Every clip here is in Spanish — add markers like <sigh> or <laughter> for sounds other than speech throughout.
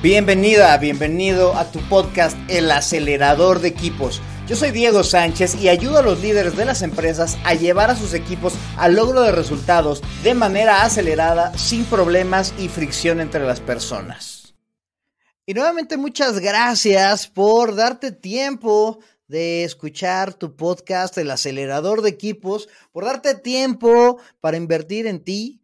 Bienvenida, bienvenido a tu podcast El acelerador de equipos. Yo soy Diego Sánchez y ayudo a los líderes de las empresas a llevar a sus equipos al logro de resultados de manera acelerada, sin problemas y fricción entre las personas. Y nuevamente muchas gracias por darte tiempo de escuchar tu podcast El acelerador de equipos, por darte tiempo para invertir en ti,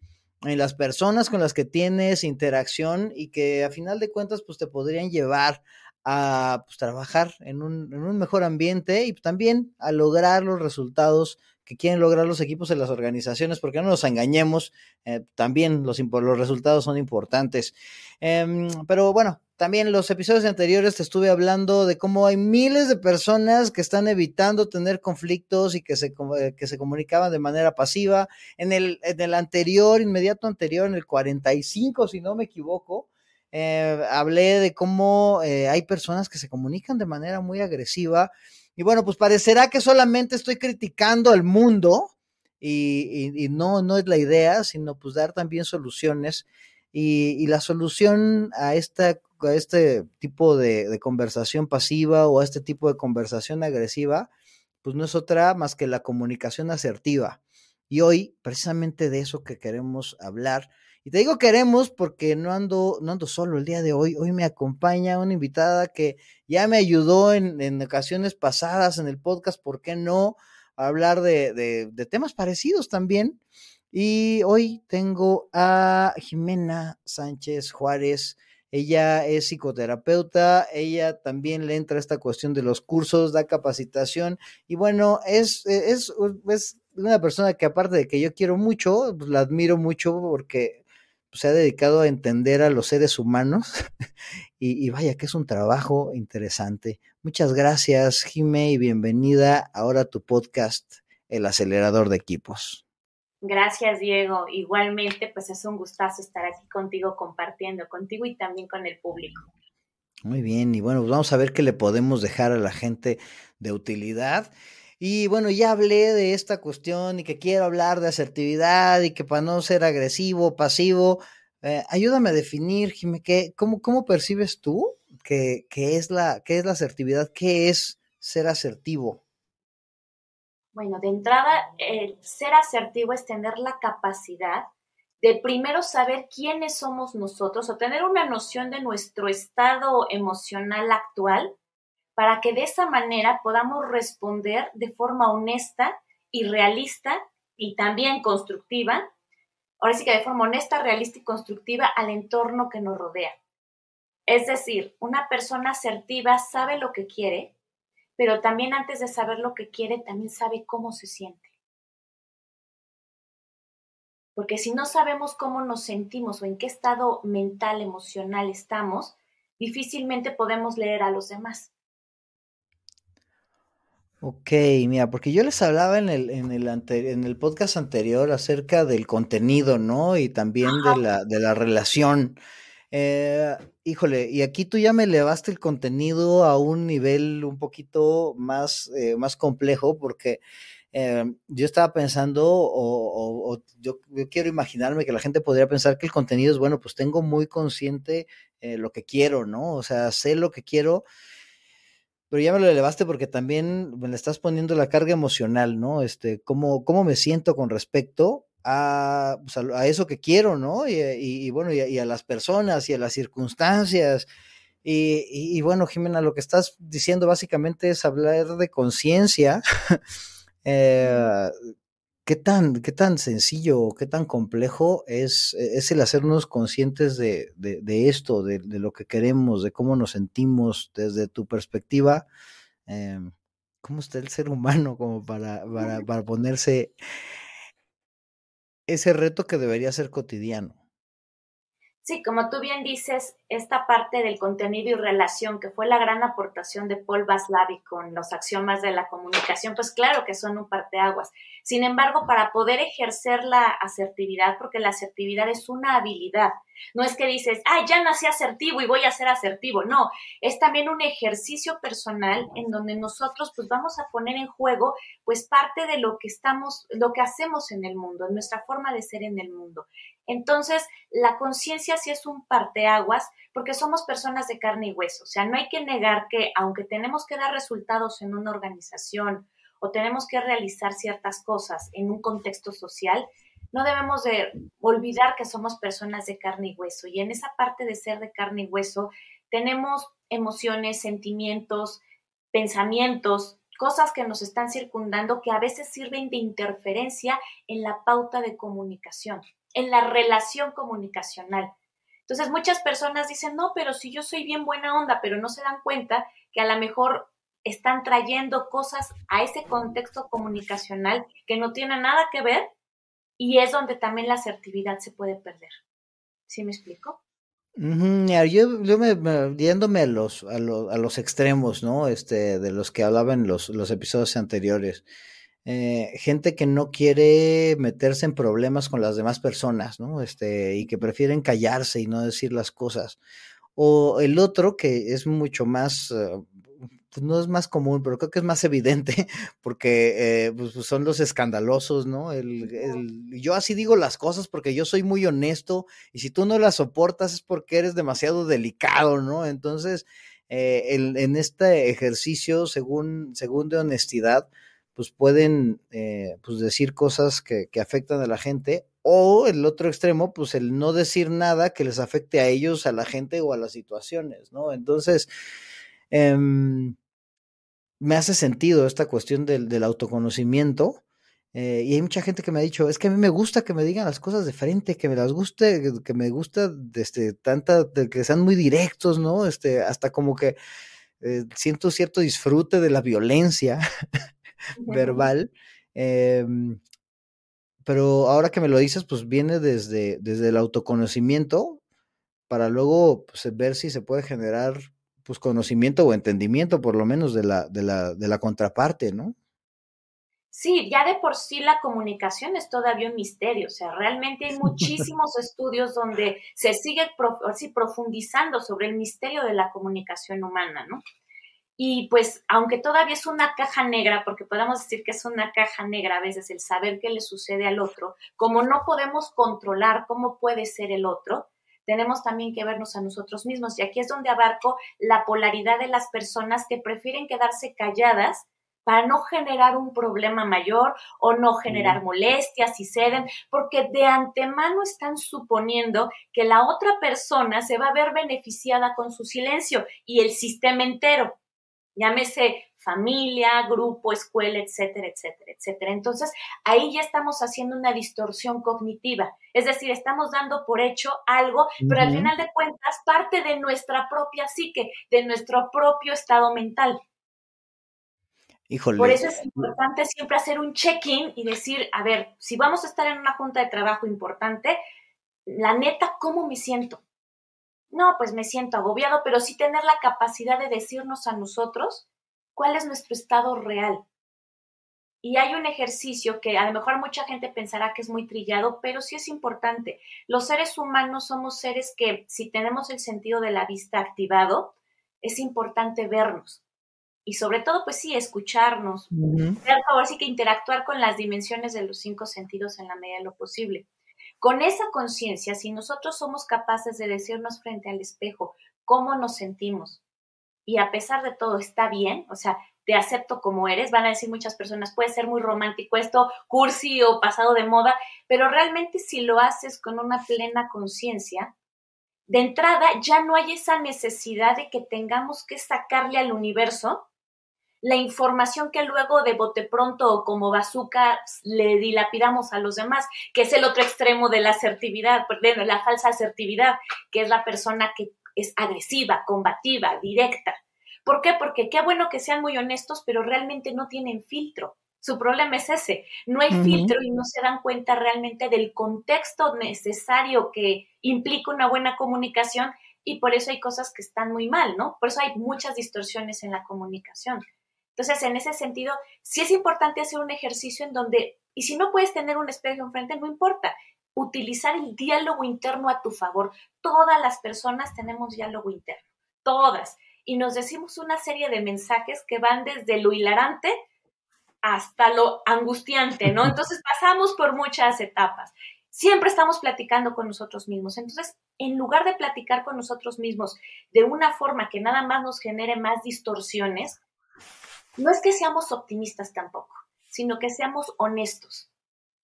en las personas con las que tienes interacción y que a final de cuentas pues te podrían llevar a pues, trabajar en un, en un, mejor ambiente y también a lograr los resultados que quieren lograr los equipos en las organizaciones, porque no nos engañemos, eh, también los, los resultados son importantes. Em, pero bueno, también los episodios anteriores te estuve hablando de cómo hay miles de personas que están evitando tener conflictos y que se, eh, que se comunicaban de manera pasiva. En el, en el anterior, inmediato anterior, en el 45, si no me equivoco, eh, hablé de cómo hay personas que se comunican de manera muy agresiva y bueno, pues parecerá que solamente estoy criticando al mundo y, no, no es la idea, sino pues dar también soluciones. Y, la solución a, esta, a este tipo de, conversación pasiva o a este tipo de conversación agresiva, pues no es otra más que la comunicación asertiva. Y hoy, precisamente de eso que queremos hablar, y te digo queremos porque no ando, no ando solo el día de hoy. Hoy me acompaña una invitada que ya me ayudó en, en ocasiones pasadas en el podcast, ¿por qué no? A hablar de, de temas parecidos también. Y hoy tengo a Jimena Sánchez Juárez. Ella es psicoterapeuta, ella también le entra a esta cuestión de los cursos, da capacitación y bueno, es, es, una persona que aparte de que yo quiero mucho, pues la admiro mucho porque se ha dedicado a entender a los seres humanos <laughs> y, vaya que es un trabajo interesante. Muchas gracias, Jime, y bienvenida ahora a tu podcast, El Acelerador de Equipos. Gracias, Diego. Igualmente, pues es un gustazo estar aquí contigo, compartiendo contigo y también con el público. Muy bien, y bueno, pues vamos a ver qué le podemos dejar a la gente de utilidad. Y bueno, ya hablé de esta cuestión y que quiero hablar de asertividad y que para no ser agresivo, pasivo, eh, ayúdame a definir, Jimé, cómo, ¿cómo percibes tú que, es la, qué es la asertividad? ¿Qué es ser asertivo? Bueno, de entrada, el ser asertivo es tener la capacidad de primero saber quiénes somos nosotros o tener una noción de nuestro estado emocional actual para que de esa manera podamos responder de forma honesta y realista y también constructiva, ahora sí que de forma honesta, realista y constructiva al entorno que nos rodea. Es decir, una persona asertiva sabe lo que quiere, pero también antes de saber lo que quiere, también sabe cómo se siente. Porque si no sabemos cómo nos sentimos o en qué estado mental, emocional estamos, difícilmente podemos leer a los demás. Ok, mira, porque yo les hablaba en el, en el, en el podcast anterior acerca del contenido, ¿no? Y también de la, de la relación. Eh, híjole, y aquí tú ya me elevaste el contenido a un nivel un poquito más, eh, más complejo, porque eh, yo estaba pensando, o, o, yo, yo, quiero imaginarme que la gente podría pensar que el contenido es, bueno, pues tengo muy consciente lo que quiero, ¿no? O sea, sé lo que quiero pero ya me lo elevaste porque también me le estás poniendo la carga emocional, ¿no? Este, cómo, cómo me siento con respecto a, pues, a, eso que quiero, ¿no? Y, bueno, y a, las personas y a las circunstancias. Y, bueno, Jimena, lo que estás diciendo básicamente es hablar de conciencia. <laughs> eh, ¿Qué tan, qué tan sencillo, qué tan complejo es, es el hacernos conscientes de, de, esto, de, de, lo que queremos, de cómo nos sentimos desde tu perspectiva? Eh, ¿Cómo está el ser humano como para, para, <laughs> para ponerse ese reto que debería ser cotidiano? Sí, como tú bien dices, esta parte del contenido y relación, que fue la gran aportación de Paul Vaslavic con los axiomas de la comunicación, pues claro que son un parteaguas. Sin embargo, para poder ejercer la asertividad, porque la asertividad es una habilidad, no es que dices, ah, ya nací asertivo y voy a ser asertivo, no, es también un ejercicio personal en donde nosotros pues vamos a poner en juego pues parte de lo que estamos, lo que hacemos en el mundo, nuestra forma de ser en el mundo. Entonces, la conciencia sí es un parteaguas porque somos personas de carne y hueso. O sea, no hay que negar que aunque tenemos que dar resultados en una organización o tenemos que realizar ciertas cosas en un contexto social, no debemos de olvidar que somos personas de carne y hueso. Y en esa parte de ser de carne y hueso tenemos emociones, sentimientos, pensamientos, cosas que nos están circundando que a veces sirven de interferencia en la pauta de comunicación en la relación comunicacional. Entonces muchas personas dicen, no, pero si yo soy bien buena onda, pero no se dan cuenta que a lo mejor están trayendo cosas a ese contexto comunicacional que no tienen nada que ver y es donde también la asertividad se puede perder. ¿Sí me explico? yo, yo me, yéndome a los, a, los, a los extremos, ¿no? Este, de los que hablaban los, los episodios anteriores. Eh, gente que no quiere meterse en problemas con las demás personas, ¿no? Este, y que prefieren callarse y no decir las cosas. O el otro que es mucho más, eh, pues no es más común, pero creo que es más evidente, <laughs> porque eh, pues, pues son los escandalosos, ¿no? El, yo así digo las cosas porque yo soy muy honesto y si tú no las soportas es porque eres demasiado delicado, ¿no? Entonces, en este ejercicio, según, según de honestidad, pues pueden eh, pues decir cosas que, afectan a la gente o el otro extremo, pues el no decir nada que les afecte a ellos, a la gente o a las situaciones, ¿no? Entonces, em, me hace sentido esta cuestión del, autoconocimiento. Eh, y hay mucha gente que me ha dicho, es que a mí me gusta que me digan las cosas de frente, que me las guste, que, me gusta, este, tanta, que sean muy directos, ¿no? Este, hasta como que eh, siento cierto disfrute de la violencia <laughs> verbal. Em, pero ahora que me lo dices, pues viene desde, desde el autoconocimiento para luego pues, ver si se puede generar pues conocimiento o entendimiento por lo menos de la, de la, de la contraparte, ¿no? Sí, ya de por sí la comunicación es todavía un misterio, o sea, realmente hay <laughs> muchísimos estudios donde se sigue profundizando sobre el misterio de la comunicación humana, ¿no? Y pues, aunque todavía es una caja negra, porque podemos decir que es una caja negra a veces el saber qué le sucede al otro, como no podemos controlar cómo puede ser el otro, tenemos también que vernos a nosotros mismos. Y aquí es donde abarco la polaridad de las personas que prefieren quedarse calladas para no generar un problema mayor o no generar molestias y ceden, porque de antemano están suponiendo que la otra persona se va a ver beneficiada con su silencio y el sistema entero llámese familia, grupo, escuela, etcétera, etcétera, etcétera. Entonces, ahí ya estamos haciendo una distorsión cognitiva, es decir, estamos dando por hecho algo, pero al final de cuentas parte de nuestra propia psique, de nuestro propio estado mental. Híjole. Por eso es importante siempre hacer un check-in y decir, a ver, si vamos a estar en una junta de trabajo importante, la neta, ¿cómo me siento? No, pues me siento agobiado, pero sí tener la capacidad de decirnos a nosotros cuál es nuestro estado real. Y hay un ejercicio que a lo mejor mucha gente pensará que es muy trillado, pero sí es importante. Los seres humanos somos seres que si tenemos el sentido de la vista activado, es importante vernos. Y sobre todo, pues sí, escucharnos. Por sí que interactuar con las dimensiones de los cinco sentidos en la medida de lo posible. Con esa conciencia, si nosotros somos capaces de decirnos frente al espejo cómo nos sentimos y a pesar de todo está bien, o sea, te acepto como eres, van a decir muchas personas, puede ser muy romántico esto, cursi o pasado de moda, pero realmente si lo haces con una plena conciencia, de entrada ya no hay esa necesidad de que tengamos que sacarle al universo la información que luego de bote pronto o como bazooka le dilapidamos a los demás, que es el otro extremo de la asertividad, de la falsa asertividad, que es la persona que es agresiva, combativa, directa. ¿Por qué? Porque qué bueno que sean muy honestos, pero realmente no tienen filtro. Su problema es ese, no hay filtro y no se dan cuenta realmente del contexto necesario que implica una buena comunicación y por eso hay cosas que están muy mal, ¿no? Por eso hay muchas distorsiones en la comunicación. Entonces, en ese sentido, sí es importante hacer un ejercicio en donde, y si no puedes tener un espejo enfrente, no importa, utilizar el diálogo interno a tu favor. Todas las personas tenemos diálogo interno, todas. Y nos decimos una serie de mensajes que van desde lo hilarante hasta lo angustiante, ¿no? <laughs> Entonces pasamos por muchas etapas. siempre estamos platicando con nosotros mismos. Entonces, en lugar de platicar con nosotros mismos de una forma que nada más nos genere más distorsiones, no es que seamos optimistas tampoco, sino que seamos honestos.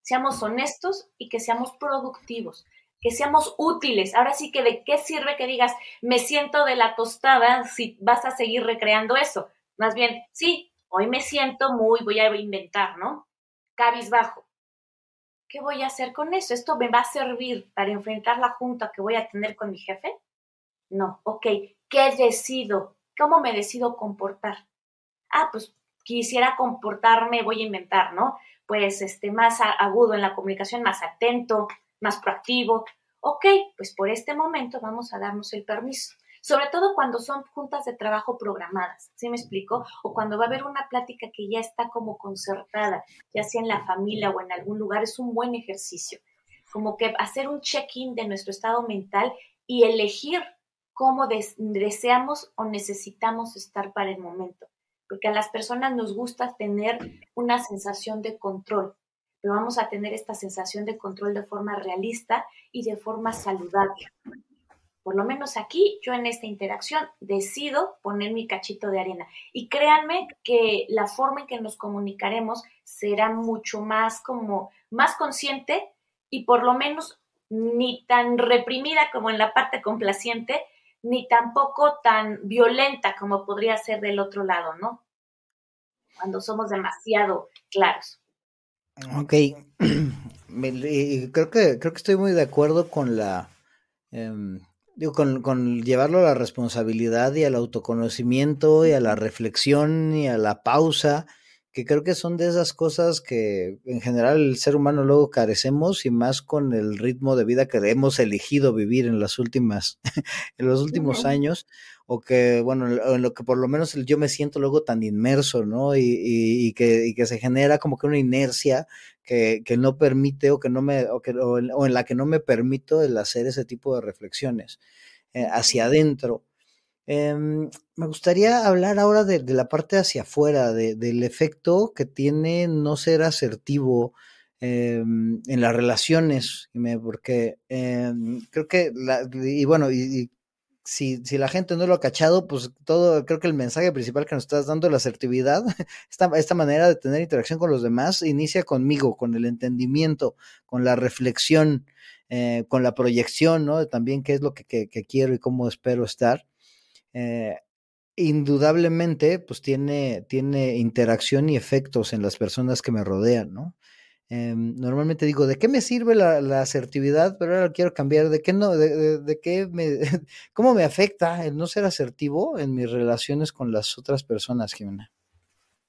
Seamos honestos y que seamos productivos, que seamos útiles. Ahora sí que de qué sirve que digas, me siento de la tostada si vas a seguir recreando eso. Más bien, sí, hoy me siento muy, voy a inventar, ¿no? Cabizbajo. ¿Qué voy a hacer con eso? ¿Esto me va a servir para enfrentar la junta que voy a tener con mi jefe? No, ok, ¿qué decido? ¿Cómo me decido comportar? Ah, pues quisiera comportarme, voy a inventar, ¿no? Pues este, más agudo en la comunicación, más atento, más proactivo. Ok, pues por este momento vamos a darnos el permiso. Sobre todo cuando son juntas de trabajo programadas, ¿sí me explico? O cuando va a haber una plática que ya está como concertada, ya sea en la familia o en algún lugar, es un buen ejercicio. Como que hacer un check-in de nuestro estado mental y elegir cómo deseamos o necesitamos estar para el momento. Porque a las personas nos gusta tener una sensación de control pero vamos a tener esta sensación de control de forma realista y de forma saludable. Por lo menos aquí, yo en esta interacción decido poner mi cachito de arena. Y créanme que la forma en que nos comunicaremos será mucho más como, más consciente y por lo menos ni tan reprimida como en la parte complaciente, ni tampoco tan violenta como podría ser del otro lado, ¿no? Cuando somos demasiado claros. Ok, <clears throat> creo que, creo que estoy muy de acuerdo con la, em, digo, con, con, llevarlo a la responsabilidad y al autoconocimiento y a la reflexión y a la pausa que creo que son de esas cosas que en general el ser humano luego carecemos y más con el ritmo de vida que hemos elegido vivir en las últimas, <laughs> en los últimos años, o que, bueno, en lo que por lo menos yo me siento luego tan inmerso, ¿no? Y, y, que, y que se genera como que una inercia que, que no permite o que no me, o, que, o, en, la que no me permito el hacer ese tipo de reflexiones eh, hacia adentro. Em, me gustaría hablar ahora de, la parte hacia afuera, del efecto que tiene no ser asertivo em, en las relaciones, porque em, creo que, y bueno, y, si, la gente no lo ha cachado, pues todo, creo que el mensaje principal que nos estás dando, la asertividad, <laughs> esta, esta manera de tener interacción con los demás, inicia conmigo, con el entendimiento, con la reflexión, eh, con la proyección, ¿no? También qué es lo que quiero y cómo espero estar. Eh, indudablemente, pues tiene, tiene interacción y efectos en las personas que me rodean, ¿no? Em, normalmente digo, ¿de qué me sirve la, asertividad? Pero ahora quiero cambiar, ¿de qué no? De, qué me, <laughs> ¿Cómo me afecta el no ser asertivo en mis relaciones con las otras personas, Jimena?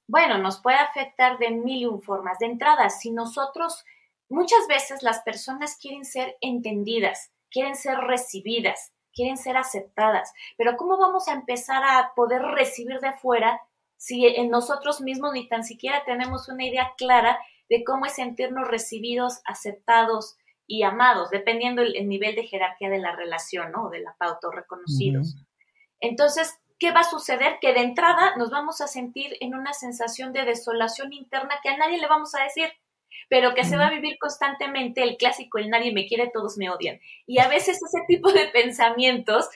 Bueno, nos puede afectar de mil formas. De entrada, si nosotros, muchas veces las personas quieren ser entendidas, quieren ser recibidas, quieren ser aceptadas. Pero ¿cómo vamos a empezar a poder recibir de fuera si en nosotros mismos ni tan siquiera tenemos una idea clara de cómo es sentirnos recibidos, aceptados y amados, dependiendo el, nivel de jerarquía de la relación, ¿no? De la pauta, reconocidos. Entonces, ¿qué va a suceder? Que de entrada nos vamos a sentir en una sensación de desolación interna que a nadie le vamos a decir pero que se va a vivir constantemente el clásico, el nadie me quiere, todos me odian. Y a veces ese tipo de pensamientos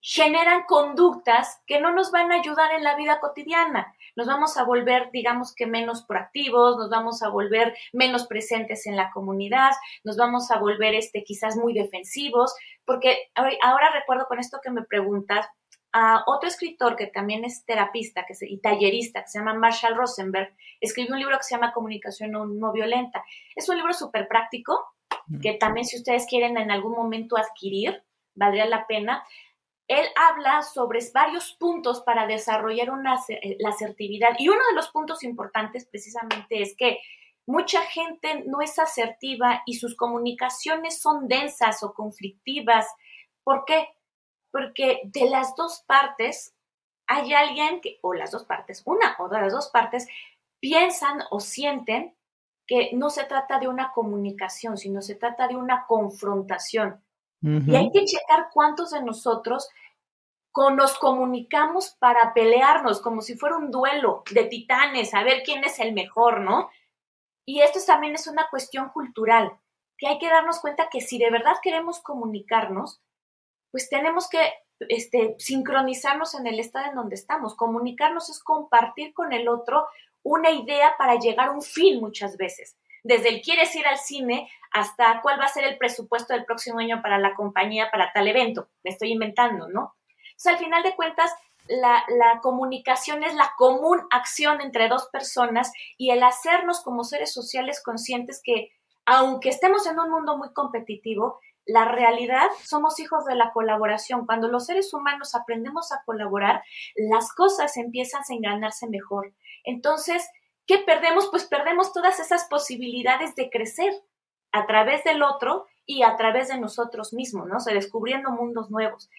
generan conductas que no nos van a ayudar en la vida cotidiana. Nos vamos a volver, digamos que menos proactivos, nos vamos a volver menos presentes en la comunidad, nos vamos a volver este, quizás muy defensivos, porque ahora recuerdo con esto que me preguntas, otro escritor que también es terapista que y tallerista, que se llama Marshall Rosenberg, escribió un libro que se llama Comunicación no, violenta. Es un libro súper práctico, que también si ustedes quieren en algún momento adquirir, valdría la pena. Él habla sobre varios puntos para desarrollar una, eh, la asertividad y uno de los puntos importantes precisamente es que mucha gente no es asertiva y sus comunicaciones son densas o conflictivas. ¿Por qué? Porque de las dos partes hay alguien que, o las dos partes, una o de las dos partes, piensan o sienten que no se trata de una comunicación, sino se trata de una confrontación. Y hay que checar cuántos de nosotros nos comunicamos para pelearnos, como si fuera un duelo de titanes, a ver quién es el mejor, ¿no? Y esto también es una cuestión cultural. que hay que darnos cuenta que si de verdad queremos comunicarnos, pues tenemos que este, sincronizarnos en el estado en donde estamos. Comunicarnos es compartir con el otro una idea para llegar a un fin muchas veces. Desde el quieres ir al cine hasta cuál va a ser el presupuesto del próximo año para la compañía, para tal evento. Me estoy inventando, ¿no? Sea, al final de cuentas, la, la, comunicación es la común acción entre dos personas y el hacernos como seres sociales conscientes que, aunque estemos en un mundo muy competitivo, la realidad somos hijos de la colaboración. Cuando los seres humanos aprendemos a colaborar, las cosas empiezan a enganarse mejor. Entonces, ¿qué perdemos? Pues perdemos todas esas posibilidades de crecer a través del otro y a través de nosotros mismos, ¿no? O sea, descubriendo mundos nuevos.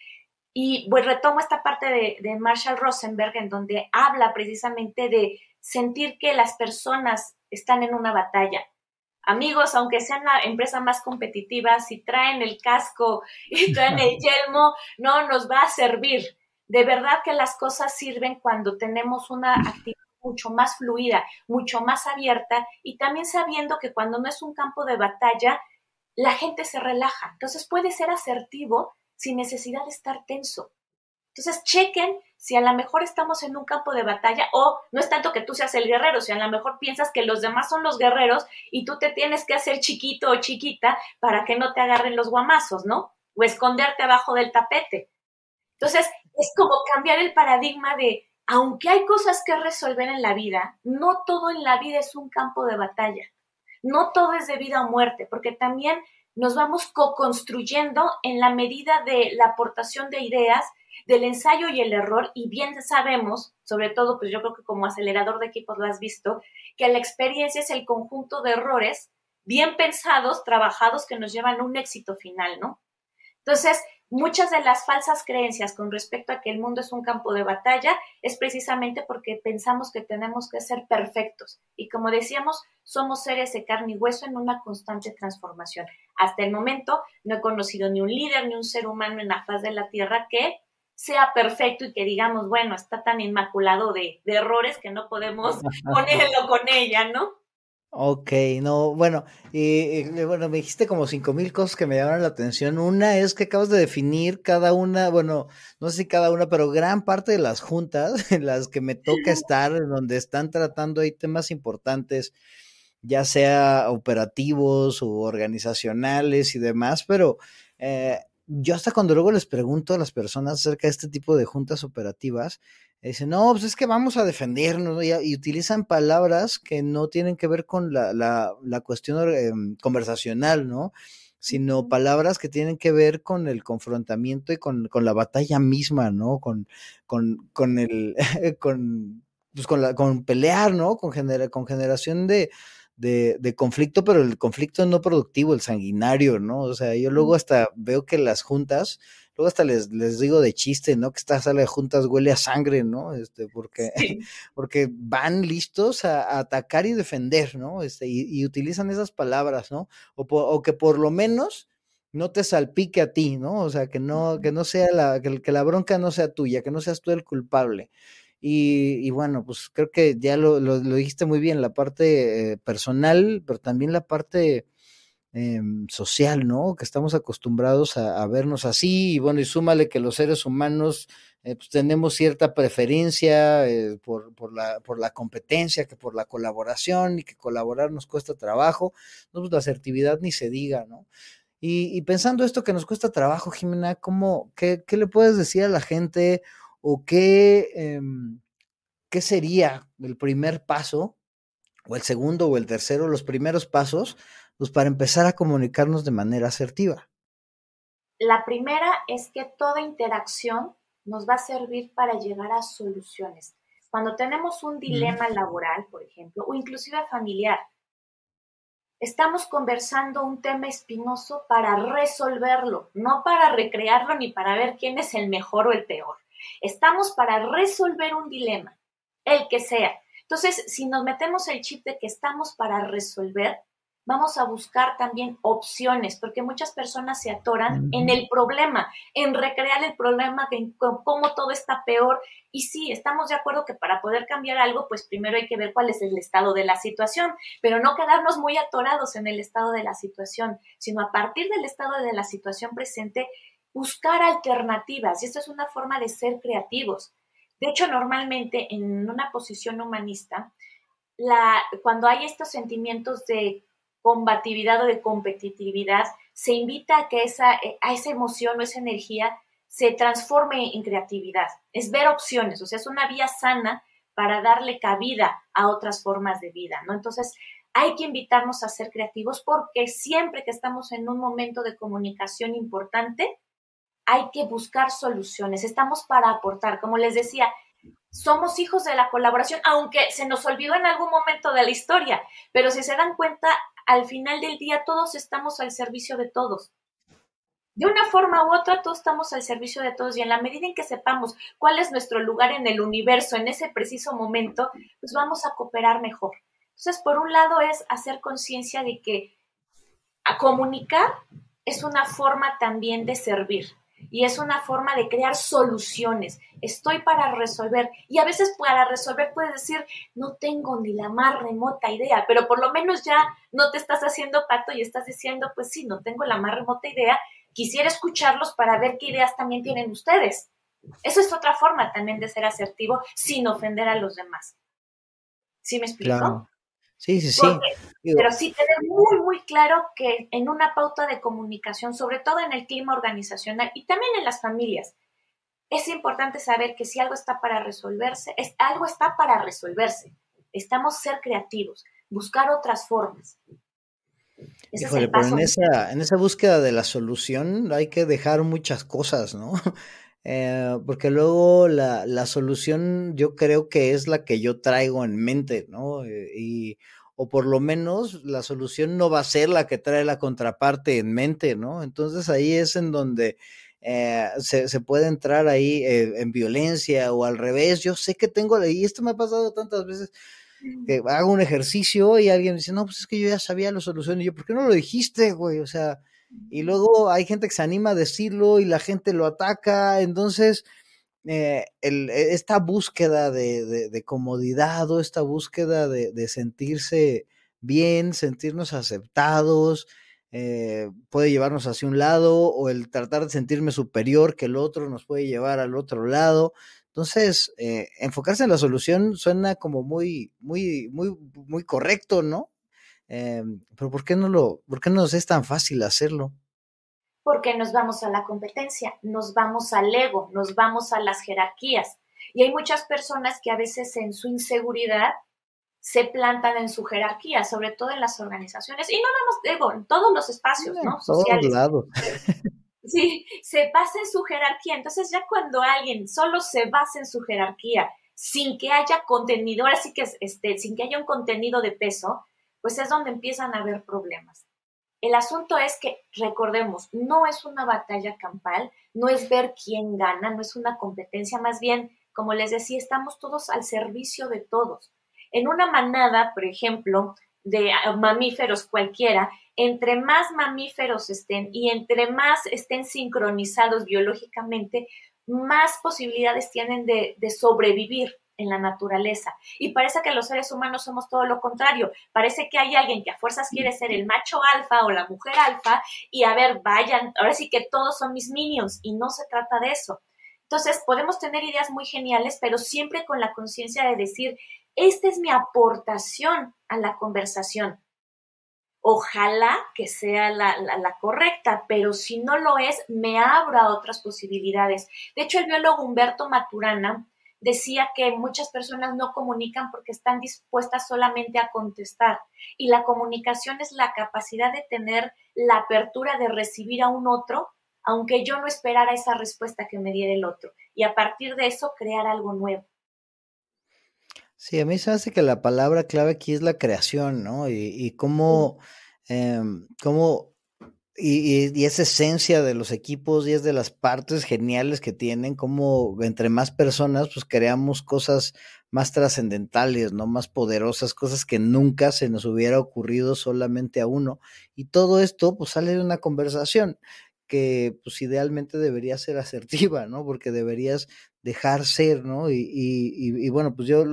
Y pues retomo esta parte de, de Marshall Rosenberg en donde habla precisamente de sentir que las personas están en una batalla, amigos, aunque sean la empresa más competitiva, si traen el casco <laughs> y traen el <laughs> yelmo, no nos va a servir. De verdad que las cosas sirven cuando tenemos una actividad mucho más fluida, mucho más abierta y también sabiendo que cuando no es un campo de batalla, la gente se relaja. Entonces puede ser asertivo sin necesidad de estar tenso. Entonces chequen si a lo mejor estamos en un campo de batalla o no es tanto que tú seas el guerrero, si a lo mejor piensas que los demás son los guerreros y tú te tienes que hacer chiquito o chiquita para que no te agarren los guamazos, ¿no? O esconderte abajo del tapete. Entonces, es como cambiar el paradigma de, aunque hay cosas que resolver en la vida, no todo en la vida es un campo de batalla. No todo es de vida o muerte, porque también nos vamos co-construyendo en la medida de la aportación de ideas del ensayo y el error y bien sabemos, sobre todo, pues yo creo que como acelerador de equipos lo has visto, que la experiencia es el conjunto de errores bien pensados, trabajados, que nos llevan a un éxito final, ¿no? Entonces, muchas de las falsas creencias con respecto a que el mundo es un campo de batalla es precisamente porque pensamos que tenemos que ser perfectos. Y como decíamos, somos seres de carne y hueso en una constante transformación. Hasta el momento no he conocido ni un líder ni un ser humano en la faz de la Tierra que sea perfecto y que digamos, bueno, está tan inmaculado de, errores que no podemos <laughs> ponerlo con ella, ¿no? Ok, no, bueno, y, bueno, me dijiste como cinco mil cosas que me llamaron la atención. Una es que acabas de definir cada una, bueno, no sé si cada una, pero gran parte de las juntas <laughs> en las que me toca estar, en donde están tratando ahí temas importantes, ya sea operativos o organizacionales y demás, pero eh, yo hasta cuando luego les pregunto a las personas acerca de este tipo de juntas operativas, dicen, no, pues es que vamos a defendernos, y, utilizan palabras que no tienen que ver con la, la, la cuestión em, conversacional, ¿no? Sino palabras que tienen que ver con el confrontamiento y con, con la batalla misma, ¿no? Con, con, con el, <laughs> con, pues con, la, con pelear, ¿no? Con, genera, con generación de, de, de, conflicto, pero el conflicto no productivo, el sanguinario, ¿no? O sea, yo luego hasta veo que las juntas, luego hasta les, les digo de chiste, ¿no? Que esta sala de juntas huele a sangre, ¿no? Este, porque, <laughs> porque van listos a, atacar y defender, ¿no? Este, y, utilizan esas palabras, ¿no? O, o, que por lo menos no te salpique a ti, ¿no? O sea, que no, que no sea la, que, que la bronca no sea tuya, que no seas tú el culpable. Y, bueno, pues creo que ya lo, lo, dijiste muy bien, la parte eh, personal, pero también la parte em, social, ¿no? Que estamos acostumbrados a, vernos así, y bueno, y súmale que los seres humanos eh, pues tenemos cierta preferencia eh, por, por, la, por la competencia que por la colaboración, y que colaborar nos cuesta trabajo, no, pues la asertividad ni se diga, ¿no? Y, y pensando esto que nos cuesta trabajo, Jimena, ¿cómo, qué, ¿qué le puedes decir a la gente? O qué, em, qué sería el primer paso, o el segundo o el tercero, los primeros pasos, pues para empezar a comunicarnos de manera asertiva. La primera es que toda interacción nos va a servir para llegar a soluciones. Cuando tenemos un dilema laboral, por ejemplo, o inclusive familiar, estamos conversando un tema espinoso para resolverlo, no para recrearlo ni para ver quién es el mejor o el peor. Estamos para resolver un dilema, el que sea. Entonces, si nos metemos el chip de que estamos para resolver, vamos a buscar también opciones, porque muchas personas se atoran en el problema, en recrear el problema, en cómo todo está peor. Y sí, estamos de acuerdo que para poder cambiar algo, pues primero hay que ver cuál es el estado de la situación, pero no quedarnos muy atorados en el estado de la situación, sino a partir del estado de la situación presente, buscar alternativas. Y esto es una forma de ser creativos. De hecho, normalmente en una posición humanista, cuando hay estos sentimientos de combatividad o de competitividad, se invita a que esa, a esa emoción o esa energía se transforme en creatividad. Es ver opciones, o sea, es una vía sana para darle cabida a otras formas de vida, ¿no? Entonces, hay que invitarnos a ser creativos porque siempre que estamos en un momento de comunicación importante, hay que buscar soluciones. Estamos para aportar. Como les decía, somos hijos de la colaboración, aunque se nos olvidó en algún momento de la historia, pero si se dan cuenta, al final del día todos estamos al servicio de todos. De una forma u otra, todos estamos al servicio de todos y en la medida en que sepamos cuál es nuestro lugar en el universo en ese preciso momento, pues vamos a cooperar mejor. Entonces, por un lado es hacer conciencia de que a comunicar es una forma también de servir y es una forma de crear soluciones. Estoy para resolver. Y a veces para resolver puedes decir, no tengo ni la más remota idea, pero por lo menos ya no te estás haciendo pato y estás diciendo, pues sí, no tengo la más remota idea. Quisiera escucharlos para ver qué ideas también tienen ustedes. Eso es otra forma también de ser asertivo sin ofender a los demás. ¿Sí me explico? Sí, sí, sí. pero sí tener muy, muy claro que en una pauta de comunicación, sobre todo en el clima organizacional y también en las familias, es importante saber que si algo está para resolverse, es, algo está para resolverse. Estamos ser creativos, buscar otras formas. Híjole, pero en esa, en esa búsqueda de la solución hay que dejar muchas cosas, ¿no? <laughs> Eh, porque luego la, la, solución yo creo que es la que yo traigo en mente, ¿no? Eh, y, o por lo menos la solución no va a ser la que trae la contraparte en mente, ¿no? Entonces ahí es en donde eh, se, se, puede entrar ahí en violencia o al revés. Yo sé que tengo, y esto me ha pasado tantas veces, que hago un ejercicio y alguien dice, no, pues es que yo ya sabía la solución. Y yo, ¿por qué no lo dijiste, güey? O sea, y luego hay gente que se anima a decirlo y la gente lo ataca, entonces eh, el, e, esta búsqueda de, de, comodidad o esta búsqueda de, sentirse bien, sentirnos aceptados, eh, puede llevarnos hacia un lado o el tratar de sentirme superior que el otro nos puede llevar al otro lado. Entonces, eh, enfocarse en la solución suena como muy, muy, muy, muy correcto, ¿no? Em, pero ¿por qué no lo, por qué no nos es tan fácil hacerlo? Porque nos vamos a la competencia, nos vamos al ego, nos vamos a las jerarquías. Y hay muchas personas que a veces en su inseguridad se plantan en su jerarquía, sobre todo en las organizaciones. Y no vamos, digo, en todos los espacios, ¿no? Sociales. Lados. Sí, se basa en su jerarquía. Entonces ya cuando alguien solo se basa en su jerarquía, sin que haya contenido, ahora sí que este, sin que haya un contenido de peso, pues es donde empiezan a haber problemas. El asunto es que, recordemos, no es una batalla campal, no es ver quién gana, no es una competencia, más bien, como les decía, estamos todos al servicio de todos. En una manada, por ejemplo, de mamíferos cualquiera, entre más mamíferos estén y entre más estén sincronizados biológicamente, más posibilidades tienen de, de sobrevivir en la naturaleza. Y parece que los seres humanos somos todo lo contrario. Parece que hay alguien que a fuerzas quiere ser el macho alfa o la mujer alfa y a ver, vayan, ahora sí que todos son mis minions y no se trata de eso. Entonces, podemos tener ideas muy geniales, pero siempre con la conciencia de decir, esta es mi aportación a la conversación. Ojalá que sea la, correcta, pero si no lo es, me abro a otras posibilidades. De hecho, el biólogo Humberto Maturana decía que muchas personas no comunican porque están dispuestas solamente a contestar. Y la comunicación es la capacidad de tener la apertura de recibir a un otro, aunque yo no esperara esa respuesta que me diera el otro. Y a partir de eso, crear algo nuevo. Sí, a mí se hace que la palabra clave aquí es la creación, ¿no? Y, cómo, em, cómo y, y, es esencia de los equipos y es de las partes geniales que tienen, como entre más personas, pues creamos cosas más trascendentales, ¿no? Más poderosas, cosas que nunca se nos hubiera ocurrido solamente a uno. Y todo esto, pues sale de una conversación que, pues idealmente debería ser <laughs> asertiva, ¿no? Porque deberías dejar ser, ¿no? Y, y, y bueno, pues yo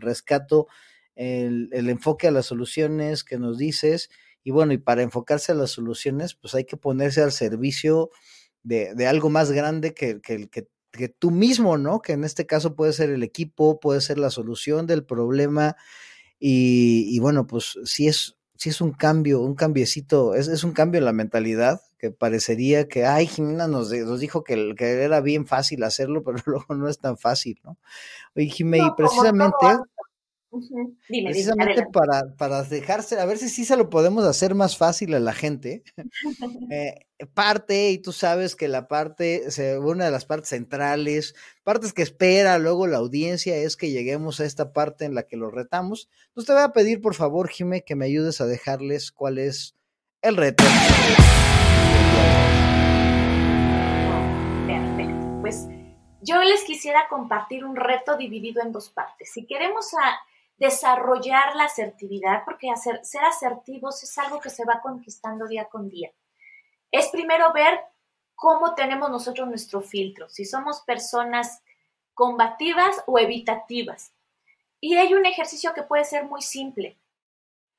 rescato el, el enfoque a las soluciones que nos dices y bueno, y para enfocarse a las soluciones, pues hay que ponerse al servicio de, de algo más grande que, que, que, que, tú mismo, ¿no? Que en este caso puede ser el equipo, puede ser la solución del problema. Y, y bueno, pues sí es, sí es un cambio, un cambiecito, es, es, un cambio en la mentalidad, que parecería que, ay, Jimena nos, nos dijo que, que, era bien fácil hacerlo, <laughs> pero luego no es tan fácil, ¿no? Oye, Jimena, no, y precisamente... Dime, Precisamente dime, para, para dejarse, a ver si sí se lo podemos hacer más fácil a la gente. <laughs> eh, parte, y tú sabes que la parte, una de las partes centrales, partes que espera luego la audiencia es que lleguemos a esta parte en la que lo retamos. Entonces te voy a pedir, por favor, Jime, que me ayudes a dejarles cuál es el reto. Perfecto. Pues yo les quisiera compartir un reto dividido en dos partes. Si queremos a desarrollar la asertividad, porque hacer, ser asertivos es algo que se va conquistando día con día. Es primero ver cómo tenemos nosotros nuestro filtro, si somos personas combativas o evitativas. Y hay un ejercicio que puede ser muy simple.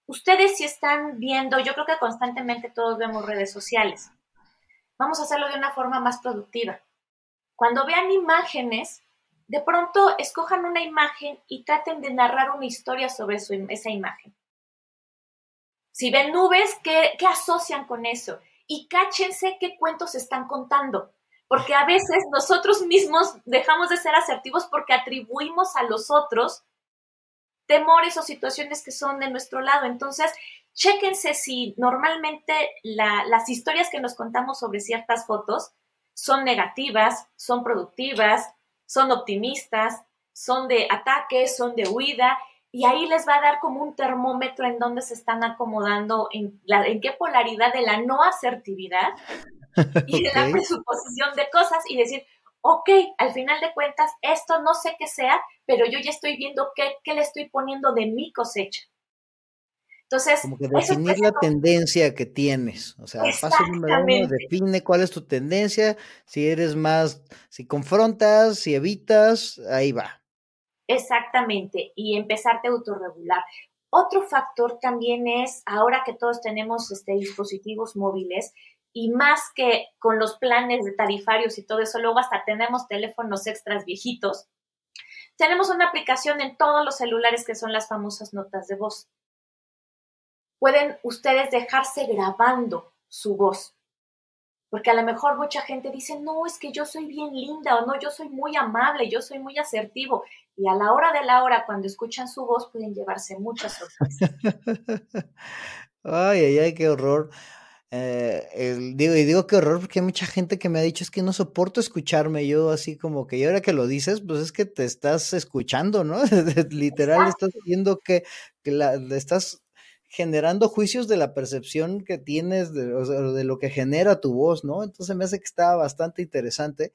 Ustedes si están viendo, yo creo que constantemente todos vemos redes sociales. Vamos a hacerlo de una forma más productiva. Cuando vean imágenes, de pronto escojan una imagen y traten de narrar una historia sobre esa imagen. Si ven nubes, ¿qué, ¿qué, asocian con eso? Y cáchense qué cuentos están contando. Porque a veces nosotros mismos dejamos de ser asertivos porque atribuimos a los otros temores o situaciones que son de nuestro lado. Entonces, chéquense si normalmente la, las historias que nos contamos sobre ciertas fotos son negativas, son productivas, son optimistas, son de ataque, son de huida, y ahí les va a dar como un termómetro en donde se están acomodando, en, la, en qué polaridad de la no asertividad <laughs> y de la presuposición de cosas y decir, ok, al final de cuentas, esto no sé qué sea, pero yo ya estoy viendo qué, qué le estoy poniendo de mi cosecha. Entonces, como que definir la tendencia que tienes. O sea, paso número uno, define cuál es tu tendencia. Si eres más, si confrontas, si evitas, ahí va. Exactamente. Y empezarte a autorregular. Otro factor también es, ahora que todos tenemos este, dispositivos móviles, y más que con los planes de tarifarios y todo eso, luego hasta tenemos teléfonos extras viejitos, tenemos una aplicación en todos los celulares que son las famosas notas de voz pueden ustedes dejarse grabando su voz. Porque a lo mejor mucha gente dice, no, es que yo soy bien linda o no, yo soy muy amable, yo soy muy asertivo. Y a la hora de la hora, cuando escuchan su voz, pueden llevarse muchas sorpresas. <laughs> ay, ay, ay, qué horror. Eh, el, digo, y digo qué horror porque hay mucha gente que me ha dicho es que no soporto escucharme. Yo así como que, y ahora que lo dices, pues es que te estás escuchando, ¿no? <laughs> Literal, estás viendo que, que la, estás generando juicios de la percepción que tienes de, o sea, de, lo que genera tu voz, ¿no? Entonces me hace que está bastante interesante.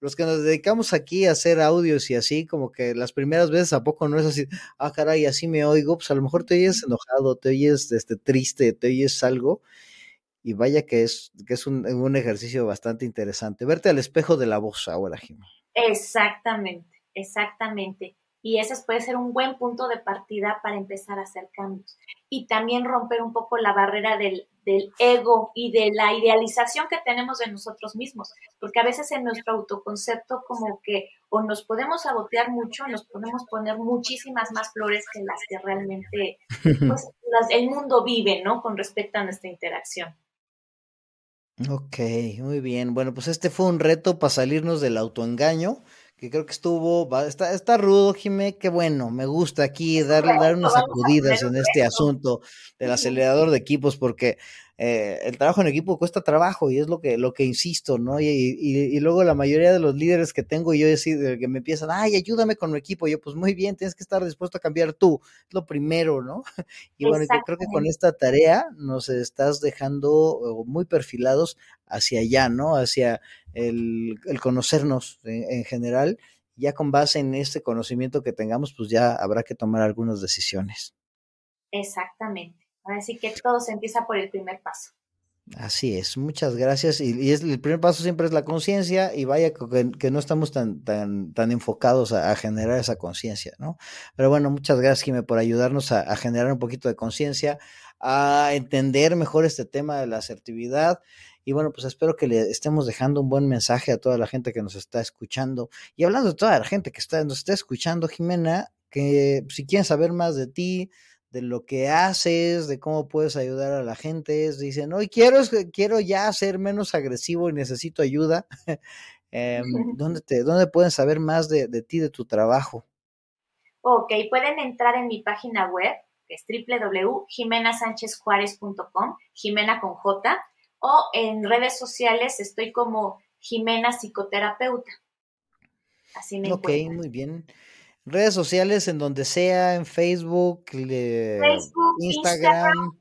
Los que nos dedicamos aquí a hacer audios y así, como que las primeras veces a poco no es así, ah, caray, así me oigo, pues a lo mejor te oyes enojado, te oyes este, triste, te oyes algo, y vaya que es, que es un, un ejercicio bastante interesante. Verte al espejo de la voz ahora, Jimmy. Exactamente, exactamente y ese puede ser un buen punto de partida para empezar a hacer cambios. Y también romper un poco la barrera del, del, ego y de la idealización que tenemos de nosotros mismos, porque a veces en nuestro autoconcepto como que o nos podemos sabotear mucho, nos podemos poner muchísimas más flores que las que realmente <laughs> pues, las, el mundo vive, ¿no? Con respecto a nuestra interacción. Ok, muy bien. Bueno, pues este fue un reto para salirnos del autoengaño que creo que estuvo, está, está rudo, Jimé, qué bueno, me gusta aquí darle, dar unas sacudidas en este asunto del acelerador de equipos, porque eh, el trabajo en equipo cuesta trabajo y es lo que, lo que insisto, ¿no? Y, y, luego la mayoría de los líderes que tengo, yo decido que me empiezan, ay, ayúdame con mi equipo. yo, pues muy bien, tienes que estar dispuesto a cambiar tú, es lo primero, ¿no? <laughs> Y bueno, yo creo que con esta tarea nos estás dejando muy perfilados hacia allá, ¿no? Hacia el, el conocernos en, en general. Ya con base en este conocimiento que tengamos, pues ya habrá que tomar algunas decisiones. Exactamente. Así que todo se empieza por el primer paso. Así es, muchas gracias. Y, es, el primer paso siempre es la conciencia y vaya que, no estamos tan, tan, tan enfocados a, generar esa conciencia, ¿no? Pero bueno, muchas gracias, Jimé, por ayudarnos a, generar un poquito de conciencia, a entender mejor este tema de la asertividad. Y bueno, pues espero que le estemos dejando un buen mensaje a toda la gente que nos está escuchando. Y hablando de toda la gente que está, nos está escuchando, Jimena, que si quieren saber más de ti, de lo que haces, de cómo puedes ayudar a la gente. Dicen, hoy quiero, quiero ya ser menos agresivo y necesito ayuda. <laughs> Em, <laughs> ¿dónde, te, ¿Dónde pueden saber más de, ti, de tu trabajo? Ok, pueden entrar en mi página web, que es www.jimenasanchezjuárez.com, Jimena con J, o en redes sociales estoy como Jimena Psicoterapeuta. Así me Ok, muy bien. Redes sociales en donde sea, en Facebook, Instagram,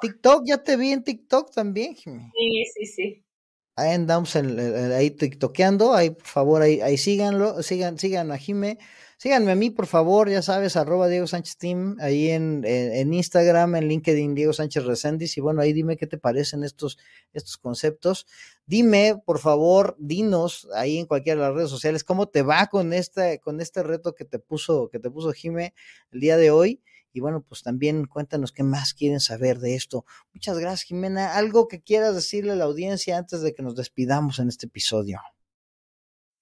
TikTok. ya te vi en TikTok también, Jimmy. Sí, sí, sí. Ahí andamos ahí tiktokeando, ahí por favor, ahí, ahí síganlo, sigan, sigan a Jime. Síganme a mí, por favor, ya sabes, arroba Diego Sánchez Team, ahí en, en, Instagram, en LinkedIn, Diego Sánchez Reséndiz, y bueno, ahí dime qué te parecen estos, estos conceptos. Dime, por favor, dinos ahí en cualquiera de las redes sociales cómo te va con este, con este reto que te puso, que te puso Jime el día de hoy. Y bueno, pues también cuéntanos qué más quieren saber de esto. Muchas gracias, Jimena. ¿Algo que quieras decirle a la audiencia antes de que nos despidamos en este episodio?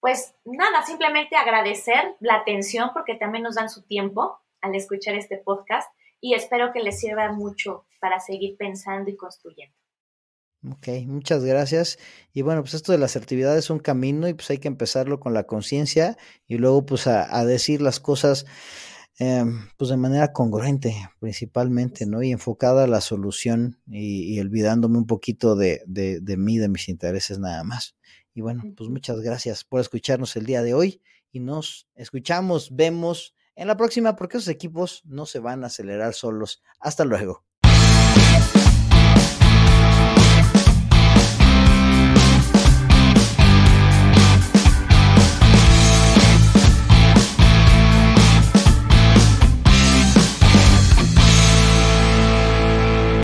Pues nada, simplemente agradecer la atención porque también nos dan su tiempo al escuchar este podcast y espero que les sirva mucho para seguir pensando y construyendo. Ok, muchas gracias. Y bueno, pues esto de la asertividad es un camino y pues hay que empezarlo con la conciencia y luego pues a, decir las cosas em, pues de manera congruente principalmente, ¿no? Y enfocada a la solución y, olvidándome un poquito de, de, de mí, de mis intereses nada más. Y bueno, pues muchas gracias por escucharnos el día de hoy y nos escuchamos, vemos en la próxima porque esos equipos no se van a acelerar solos. Hasta luego.